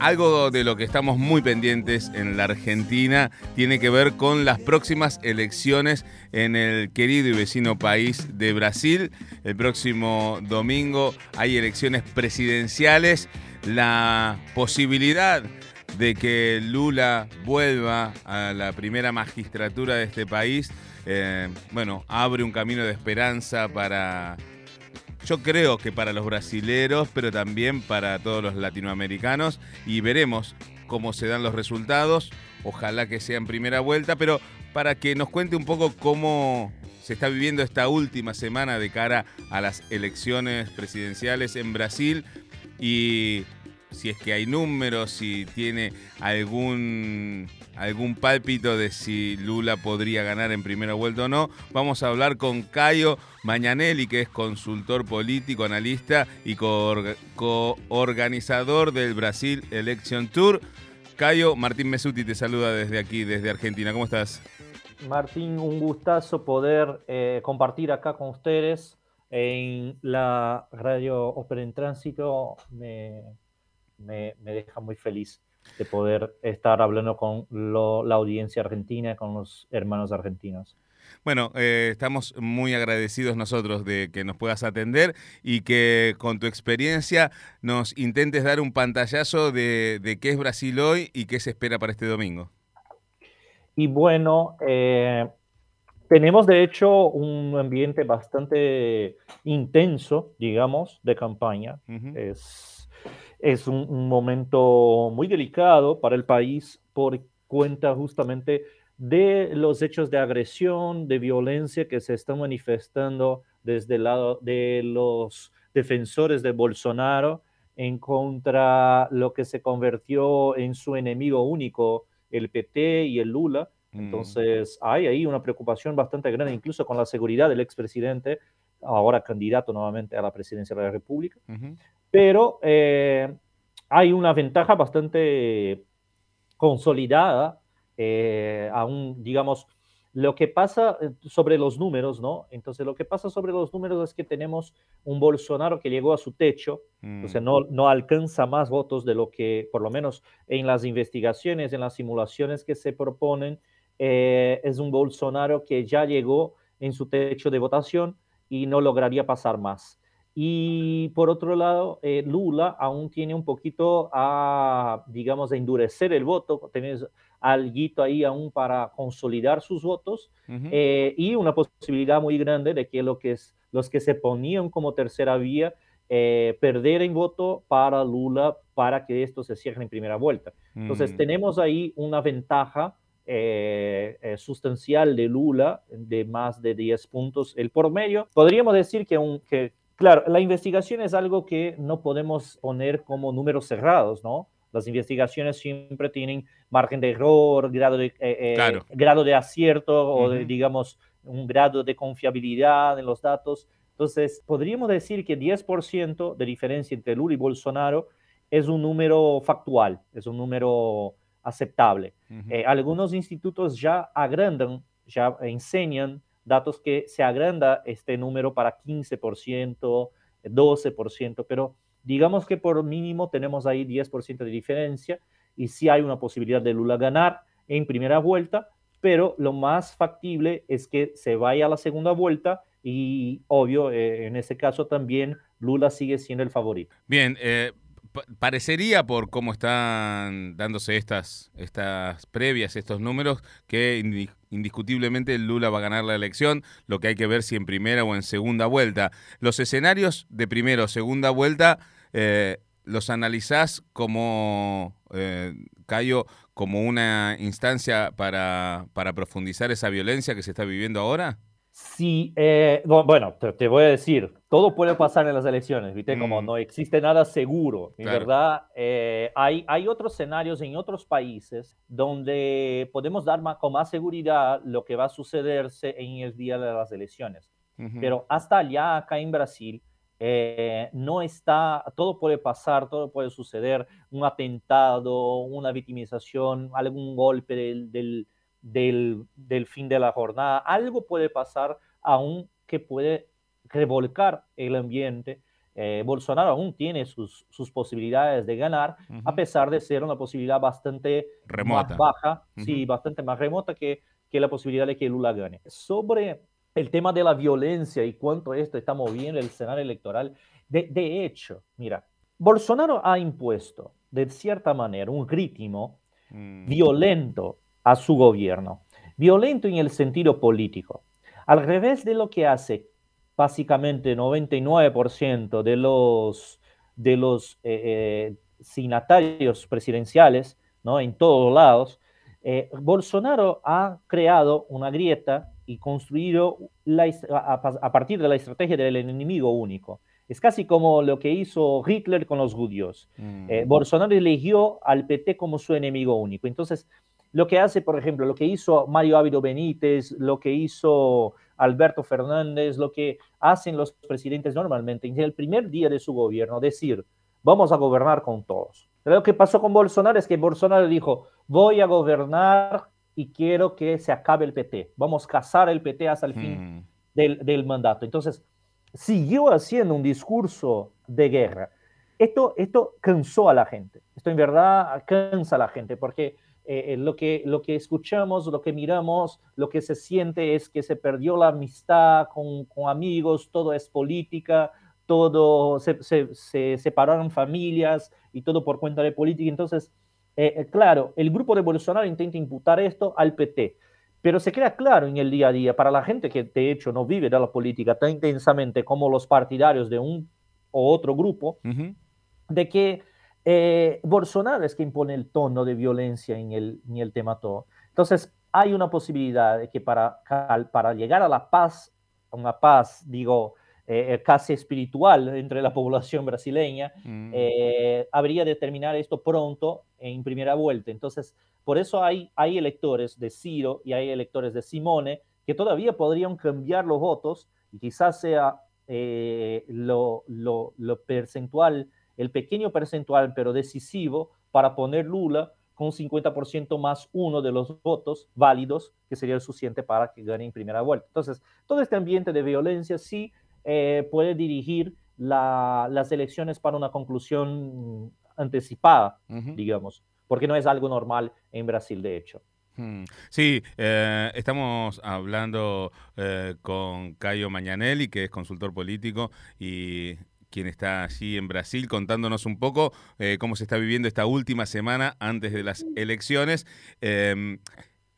algo de lo que estamos muy pendientes en la Argentina tiene que ver con las próximas elecciones en el querido y vecino país de Brasil. El próximo domingo hay elecciones presidenciales. La posibilidad de que Lula vuelva a la primera magistratura de este país, eh, bueno, abre un camino de esperanza para yo creo que para los brasileros, pero también para todos los latinoamericanos. Y veremos cómo se dan los resultados. Ojalá que sea en primera vuelta, pero para que nos cuente un poco cómo se está viviendo esta última semana de cara a las elecciones presidenciales en Brasil y si es que hay números, si tiene algún, algún pálpito de si Lula podría ganar en primera vuelta o no. Vamos a hablar con Cayo Mañanelli, que es consultor político, analista y coorganizador del Brasil Election Tour. Cayo, Martín Mesuti te saluda desde aquí, desde Argentina. ¿Cómo estás? Martín, un gustazo poder eh, compartir acá con ustedes en la radio Ópera en Tránsito. Me, deja muy feliz de poder estar hablando con la audiencia argentina, con los hermanos argentinos. Bueno, eh, estamos muy agradecidos nosotros de que nos puedas atender y que con tu experiencia nos intentes dar un pantallazo de, qué es Brasil hoy y qué se espera para este domingo. Y bueno, eh, tenemos de hecho un ambiente bastante intenso, digamos, de campaña. Es es un, momento muy delicado para el país por cuenta justamente de los hechos de agresión, de violencia que se están manifestando desde el lado de los defensores de Bolsonaro en contra lo que se convirtió en su enemigo único, el PT y el Lula. Mm. Entonces hay ahí una preocupación bastante grande, incluso con la seguridad del expresidente, ahora candidato nuevamente a la presidencia de la República pero eh, hay una ventaja bastante consolidada, eh, aún, digamos, lo que pasa eh, sobre los números, ¿no? Entonces, lo que pasa sobre los números es que tenemos un Bolsonaro que llegó a su techo, o sea, mm. no, no alcanza más votos de lo que, por lo menos en las investigaciones, en las simulaciones que se proponen, es un Bolsonaro que ya llegó en su techo de votación y no lograría pasar más. Y por otro lado, eh, Lula aún tiene un poquito a, digamos, a endurecer el voto, tenés algo ahí aún para consolidar sus votos eh, y una posibilidad muy grande de que, lo que es, los que se ponían como tercera vía eh, perder en voto para Lula para que esto se cierre en primera vuelta. Entonces, mm. tenemos ahí una ventaja sustancial de Lula de más de 10 puntos el por medio. Podríamos decir que, un, que, Claro, la investigación es algo que no podemos poner como números cerrados, ¿no? Las investigaciones siempre tienen margen de error, grado de, eh, eh, grado de acierto o, digamos, un grado de confiabilidad en los datos. Entonces, podríamos decir que 10% de diferencia entre Lula y Bolsonaro es un número factual, es un número aceptable. Eh, algunos institutos ya agrandan, ya enseñan datos que se agranda este número para 15%, 12%, pero digamos que por mínimo tenemos ahí 10% de diferencia y sí hay una posibilidad de Lula ganar en primera vuelta, pero lo más factible es que se vaya a la segunda vuelta y obvio, eh, en ese caso también Lula sigue siendo el favorito. Bien, eh, parecería por cómo están dándose estas, estas previas, estos números, que indiscutiblemente Lula va a ganar la elección, lo que hay que ver si en primera o en segunda vuelta. Los escenarios de primera o segunda vuelta, eh, ¿los analizás como, eh, Cayo, como una instancia para, para profundizar esa violencia que se está viviendo ahora? Sí, eh, bueno, te, voy a decir, todo puede pasar en las elecciones, ¿viste? Como mm. no existe nada seguro, en verdad. Eh, hay, hay otros escenarios en otros países donde podemos dar más, con más seguridad lo que va a sucederse en el día de las elecciones. Pero hasta allá, acá en Brasil, eh, no está, todo puede pasar, todo puede suceder, un atentado, una victimización, algún golpe del del, fin de la jornada. Algo puede pasar aún que puede revolcar el ambiente eh, Bolsonaro aún tiene sus, sus posibilidades de ganar, a pesar de ser una posibilidad bastante remota. más baja, sí, bastante más remota que, que la posibilidad de que Lula gane. Sobre el tema de la violencia y cuánto esto está moviendo el escenario electoral, de, de hecho, mira, Bolsonaro ha impuesto de cierta manera un ritmo mm. violento a su gobierno, violento en el sentido político, al revés de lo que hace básicamente 99% de los, de los eh, eh presidenciales ¿no? en todos lados, eh, Bolsonaro ha creado una grieta y construido a, partir de la estrategia del enemigo único. Es casi como lo que hizo Hitler con los judíos. Eh, mm. Bolsonaro eligió al PT como su enemigo único. Entonces, lo que hace, por ejemplo, lo que hizo Mario Ávila Benítez, lo que hizo Alberto Fernández, lo que hacen los presidentes normalmente en el primer día de su gobierno, decir, vamos a gobernar con todos. lo que pasó con Bolsonaro es que Bolsonaro dijo, voy a gobernar y quiero que se acabe el PT, vamos a cazar el PT hasta el fin hmm. del, del, mandato. Entonces, siguió haciendo un discurso de guerra. Esto, esto cansó a la gente, esto en verdad cansa a la gente, porque eh, eh, lo, que, lo que escuchamos, lo que miramos, lo que se siente es que se perdió la amistad con, con amigos, todo es política, todo se, se, separaron familias y todo por cuenta de política. Entonces, eh, claro, el grupo de Bolsonaro intenta imputar esto al PT, pero se queda claro en el día a día para la gente que de hecho no vive de la política tan intensamente como los partidarios de un o otro grupo, de que eh, Bolsonaro es quien pone el tono de violencia en el, en el tema todo. Entonces, hay una posibilidad de que para, para llegar a la paz, una paz, digo, eh, eh, casi espiritual entre la población brasileña, mm. habría de terminar esto pronto en primera vuelta. Entonces, por eso hay, hay electores de Ciro y hay electores de Simone que todavía podrían cambiar los votos y quizás sea lo, lo, lo percentual el pequeño percentual, pero decisivo, para poner Lula con 50% más uno de los votos válidos, que sería el suficiente para que gane en primera vuelta. Entonces, todo este ambiente de violencia sí eh, puede dirigir las elecciones para una conclusión anticipada, digamos, porque no es algo normal en Brasil, de hecho. Hmm. Sí, eh, estamos hablando eh, con Cayo Mañanelli, que es consultor político, y quien está allí en Brasil, contándonos un poco eh, cómo se está viviendo esta última semana antes de las elecciones. Em,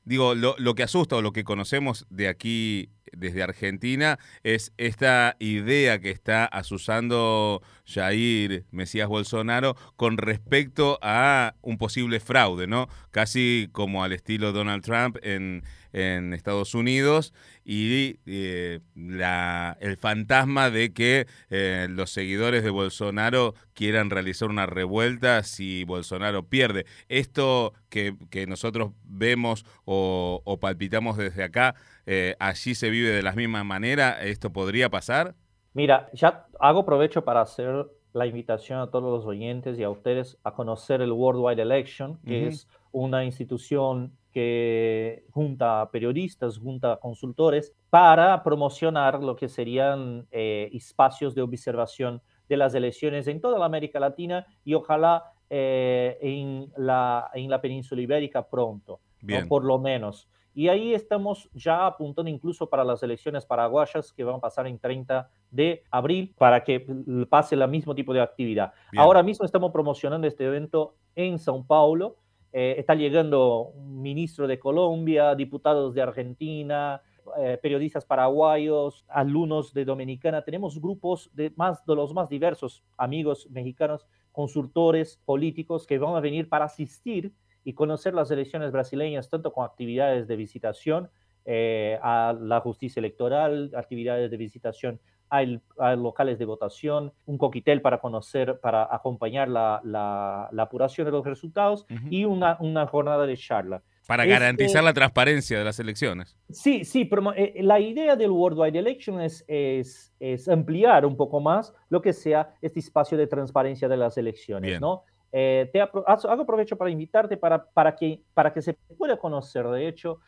digo, lo, que asusta o lo que conocemos de aquí desde Argentina es esta idea que está asusando Jair Mesías Bolsonaro con respecto a un posible fraude, ¿no? Casi como al estilo Donald Trump en, en Estados Unidos y eh, la, el fantasma de que eh, los seguidores de Bolsonaro quieran realizar una revuelta si Bolsonaro pierde. Esto que, nosotros vemos o, palpitamos desde acá, eh, allí se vive de la misma manera, ¿esto podría pasar? Mira, ya hago provecho para hacer la invitación a todos los oyentes y a ustedes a conocer el Worldwide Election, que es una institución que junta periodistas, junta consultores para promocionar lo que serían eh, espacios de observación de las elecciones en toda la América Latina y ojalá eh, en, la, en la península ibérica pronto, por lo menos. Y ahí estamos ya apuntando incluso para las elecciones paraguayas que van a pasar en 30 de abril para que pase el mismo tipo de actividad. Ahora mismo estamos promocionando este evento en São Paulo. Eh, está llegando un ministro de Colombia, diputados de Argentina, eh, periodistas paraguayos, alumnos de Dominicana. Tenemos grupos de, más, de los más diversos amigos mexicanos, consultores políticos que van a venir para asistir y conocer las elecciones brasileñas, tanto con actividades de visitación eh, a la justicia electoral, actividades de visitación a, locales de votación, un coquitel para conocer, para acompañar la, la, apuración de los resultados y una, una jornada de charla. Para garantizar la transparencia de las elecciones. Sí, sí, pero eh, la idea del Worldwide Election es, es, es, ampliar un poco más lo que sea este espacio de transparencia de las elecciones, ¿no? Eh, te hago provecho para invitarte para, para, que, para que se pueda conocer, de hecho,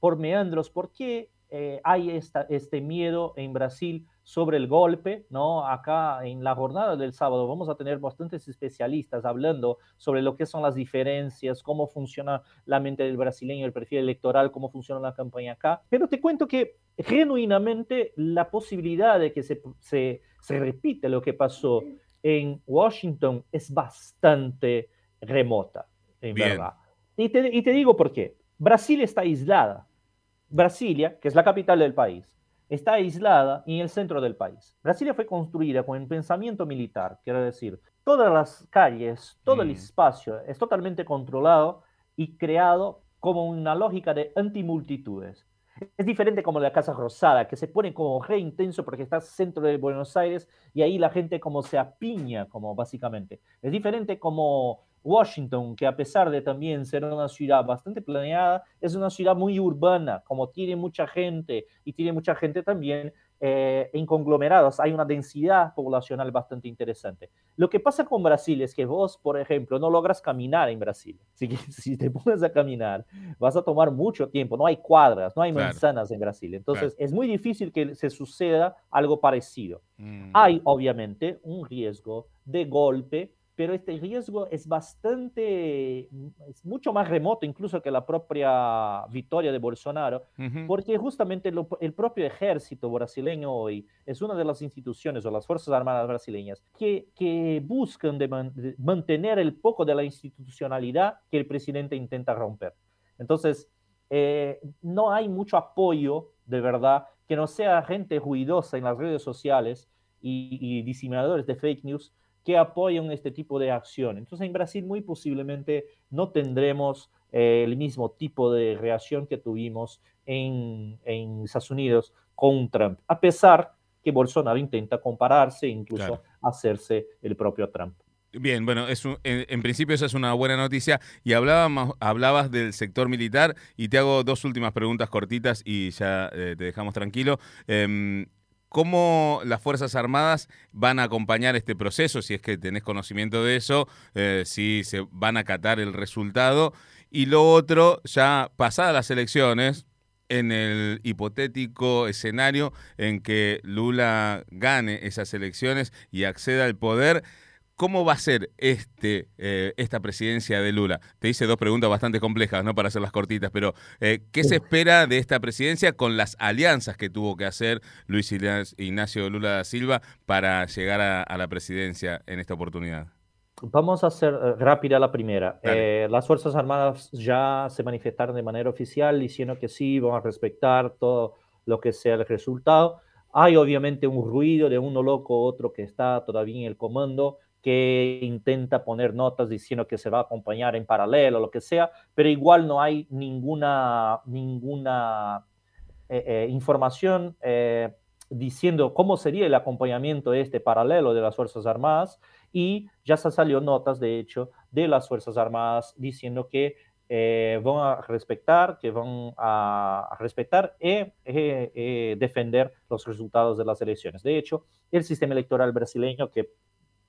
por meandros, por qué eh, hay esta, este miedo en Brasil sobre el golpe, ¿no? Acá en la jornada del sábado vamos a tener bastantes especialistas hablando sobre lo que son las diferencias, cómo funciona la mente del brasileño, el perfil electoral, cómo funciona la campaña acá. Pero te cuento que genuinamente la posibilidad de que se, se, se repite lo que pasó en Washington es bastante remota, en verdad. Y te, y te digo por qué. Brasil está aislada. Brasilia, que es la capital del país, está aislada en el centro del país. Brasilia fue construida con el pensamiento militar, quiero decir, todas las calles, todo el mm. espacio es totalmente controlado y creado como una lógica de antimultitudes. Es diferente como la Casa Rosada, que se pone como re intenso porque está centro de Buenos Aires y ahí la gente como se apiña, como básicamente. Es diferente como Washington, que a pesar de también ser una ciudad bastante planeada, es una ciudad muy urbana, como tiene mucha gente y tiene mucha gente también eh, en conglomerados, hay una densidad poblacional bastante interesante. Lo que pasa con Brasil es que vos, por ejemplo, no logras caminar en Brasil. Si, si te pones a caminar, vas a tomar mucho tiempo, no hay cuadras, no hay manzanas en Brasil. Entonces, es muy difícil que se suceda algo parecido. Mm. Hay, obviamente, un riesgo de golpe pero este riesgo es bastante, es mucho más remoto incluso que la propia victoria de Bolsonaro, porque justamente el propio ejército brasileño hoy es una de las instituciones o las Fuerzas Armadas brasileñas que, que buscan de mantener el poco de la institucionalidad que el presidente intenta romper. Entonces, eh, no hay mucho apoyo de verdad que no sea gente ruidosa en las redes sociales y, y diseminadores de fake news que apoyan este tipo de acción. Entonces en Brasil muy posiblemente no tendremos eh, el mismo tipo de reacción que tuvimos en, en, Estados Unidos con Trump, a pesar que Bolsonaro intenta compararse e incluso hacerse el propio Trump. Bien, bueno, es en, principio esa es una buena noticia. Y hablabas, hablabas del sector militar y te hago dos últimas preguntas cortitas y ya eh, te dejamos tranquilo. Em, ¿Cómo las Fuerzas Armadas van a acompañar este proceso? Si es que tenés conocimiento de eso, eh, si se van a acatar el resultado. Y lo otro, ya pasadas las elecciones, en el hipotético escenario en que Lula gane esas elecciones y acceda al poder, ¿Cómo va a ser este, eh, esta presidencia de Lula? Te hice dos preguntas bastante complejas, ¿no? Para hacerlas cortitas, pero eh, ¿qué se espera de esta presidencia con las alianzas que tuvo que hacer Luis Ignacio Lula da Silva para llegar a, la presidencia en esta oportunidad? Vamos a hacer eh, rápida la primera. las Fuerzas Armadas ya se manifestaron de manera oficial diciendo que sí, van a respetar todo lo que sea el resultado. Hay obviamente un ruido de uno loco, otro que está todavía en el comando que intenta poner notas diciendo que se va a acompañar en paralelo, lo que sea, pero igual no hay ninguna, ninguna eh, eh, información eh, diciendo cómo sería el acompañamiento de este paralelo de las Fuerzas Armadas y ya se salió notas, de hecho, de las Fuerzas Armadas diciendo que van a respetar, que van a respetar y defender los resultados de las elecciones. De hecho, el sistema electoral brasileño, que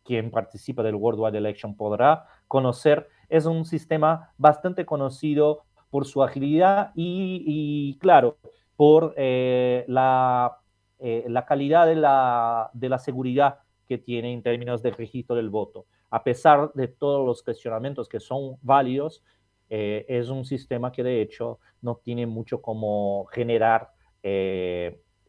quien participa del Worldwide Election podrá conocer, es un sistema bastante conocido por su agilidad y, claro, por eh, la, eh, la, calidad de la, de la seguridad que tiene en términos de registro del voto. A pesar de todos los cuestionamientos que son válidos, eh, es un sistema que de hecho no tiene mucho como generar,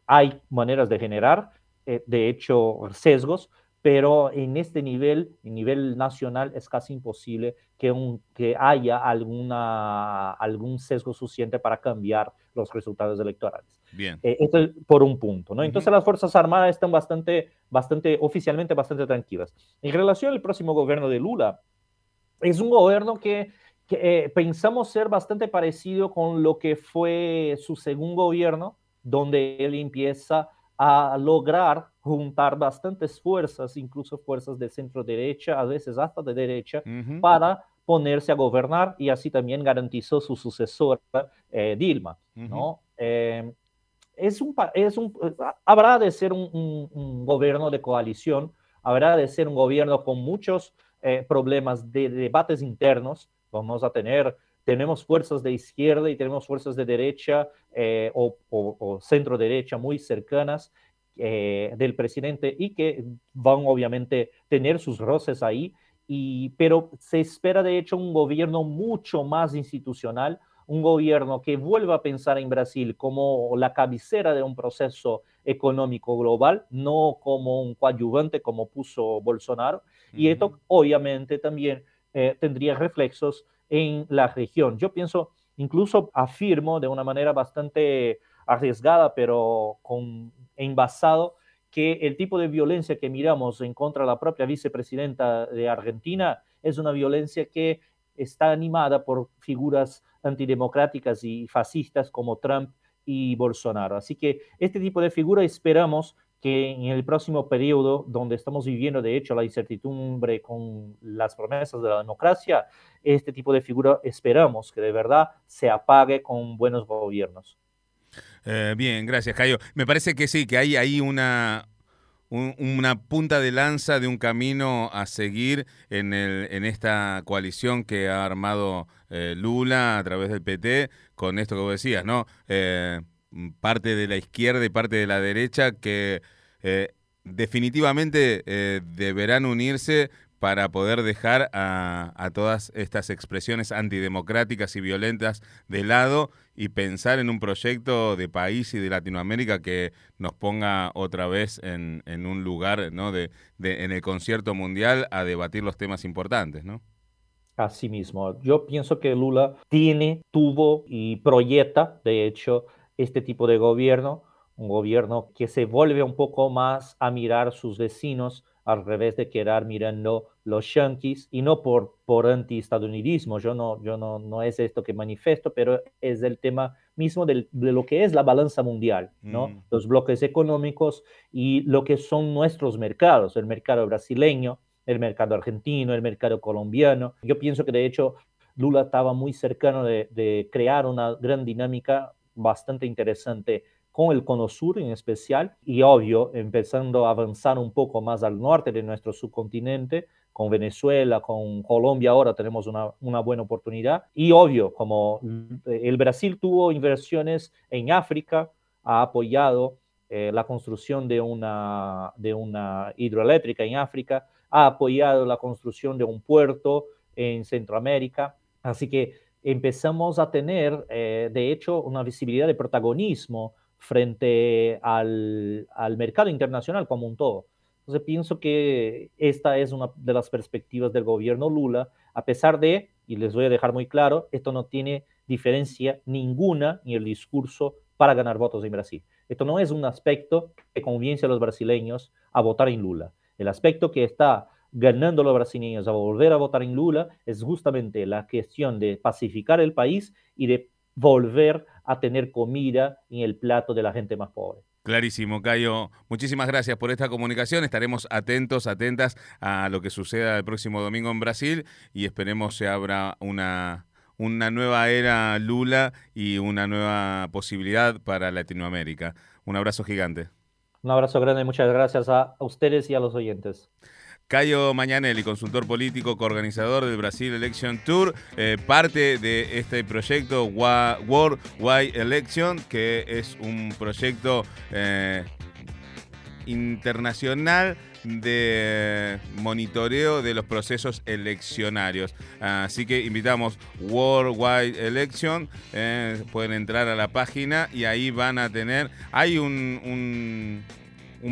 hay maneras de generar, de hecho, sesgos, pero en este nivel, en nivel nacional, es casi imposible que, un, que haya alguna, algún sesgo suficiente para cambiar los resultados electorales. Bien. Eh, esto es por un punto, ¿no? Entonces las Fuerzas Armadas están bastante, bastante, oficialmente bastante tranquilas. En relación al próximo gobierno de Lula, es un gobierno que, que eh, pensamos ser bastante parecido con lo que fue su segundo gobierno, donde él empieza a lograr juntar bastantes fuerzas, incluso fuerzas de centro derecha, a veces hasta de derecha, para ponerse a gobernar y así también garantizó su sucesora eh, Dilma, ¿no? Em, es un, es un, habrá de ser un, gobierno de coalición, habrá de ser un gobierno con muchos eh, problemas de, debates internos, vamos a tener tenemos fuerzas de izquierda y tenemos fuerzas de derecha eh, o, o, centro derecha muy cercanas eh, del presidente y que van obviamente tener sus roces ahí, y, pero se espera de hecho un gobierno mucho más institucional, un gobierno que vuelva a pensar en Brasil como la cabecera de un proceso económico global, no como un coadyuvante como puso Bolsonaro. Y esto obviamente también eh, tendría reflexos en la región. Yo pienso, incluso afirmo de una manera bastante arriesgada, pero con envasado, que el tipo de violencia que miramos en contra de la propia vicepresidenta de Argentina es una violencia que está animada por figuras antidemocráticas y fascistas como Trump y Bolsonaro. Así que este tipo de figura esperamos que en el próximo periodo, donde estamos viviendo de hecho la incertidumbre con las promesas de la democracia, este tipo de figura esperamos que de verdad se apague con buenos gobiernos. Eh, bien, gracias, Cayo. Me parece que sí, que hay ahí una, una punta de lanza de un camino a seguir en, el, en esta coalición que ha armado eh, Lula a través del PT, con esto que vos decías, ¿no? Eh, parte de la izquierda y parte de la derecha que definitivamente deberán unirse para poder dejar a, todas estas expresiones antidemocráticas y violentas de lado y pensar en un proyecto de país y de Latinoamérica que nos ponga otra vez en, un lugar, ¿no? De, en el concierto mundial a debatir los temas importantes, ¿no? Así mismo. Yo pienso que Lula tiene, tuvo y proyecta, de hecho, este tipo de gobierno, un gobierno que se vuelve un poco más a mirar sus vecinos al revés de quedar mirando los yanquis y no por, por anti-estadounidismo, yo, no, yo no, no es esto que manifiesto, pero es el tema mismo de lo que es la balanza mundial, ¿no? Mm. Los bloques económicos y lo que son nuestros mercados, el mercado brasileño, el mercado argentino, el mercado colombiano. Yo pienso que de hecho Lula estaba muy cercano de, de crear una gran dinámica bastante interesante con el Cono Sur en especial y obvio empezando a avanzar un poco más al norte de nuestro subcontinente, con Venezuela, con Colombia ahora tenemos una, una, buena oportunidad. Y obvio, como el Brasil tuvo inversiones en África, ha apoyado eh, la construcción de una, de una hidroeléctrica en África, ha apoyado la construcción de un puerto en Centroamérica. Así que empezamos a tener, eh, de hecho, una visibilidad de protagonismo frente al, mercado internacional como un todo. Entonces pienso que esta es una de las perspectivas del gobierno Lula, a pesar de, y les voy a dejar muy claro, esto no tiene diferencia ninguna en el discurso para ganar votos en Brasil. Esto no es un aspecto que conviene a los brasileños a votar en Lula. El aspecto que está ganando los brasileños a volver a votar en Lula es justamente la cuestión de pacificar el país y de volver a tener comida en el plato de la gente más pobre. Clarísimo, Cayo. Muchísimas gracias por esta comunicación. Estaremos atentos, atentas a lo que suceda el próximo domingo en Brasil y esperemos se abra una, una nueva era Lula y una nueva posibilidad para Latinoamérica. Un abrazo gigante. Un abrazo grande y muchas gracias a ustedes y a los oyentes. Cayo Mañanelli, consultor político, coorganizador del Brasil Election Tour, eh, parte de este proyecto World Wide Election, que es un proyecto eh, internacional de monitoreo de los procesos eleccionarios. Así que invitamos Worldwide Election, eh, pueden entrar a la página y ahí van a tener, hay un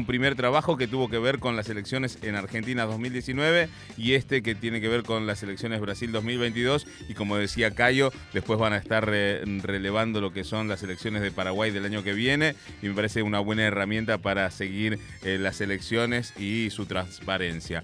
primer trabajo que tuvo que ver con las elecciones en Argentina 2019 y este que tiene que ver con las elecciones Brasil 2022 y como decía Cayo, después van a estar relevando lo que son las elecciones de Paraguay del año que viene y me parece una buena herramienta para seguir eh, las elecciones y su transparencia.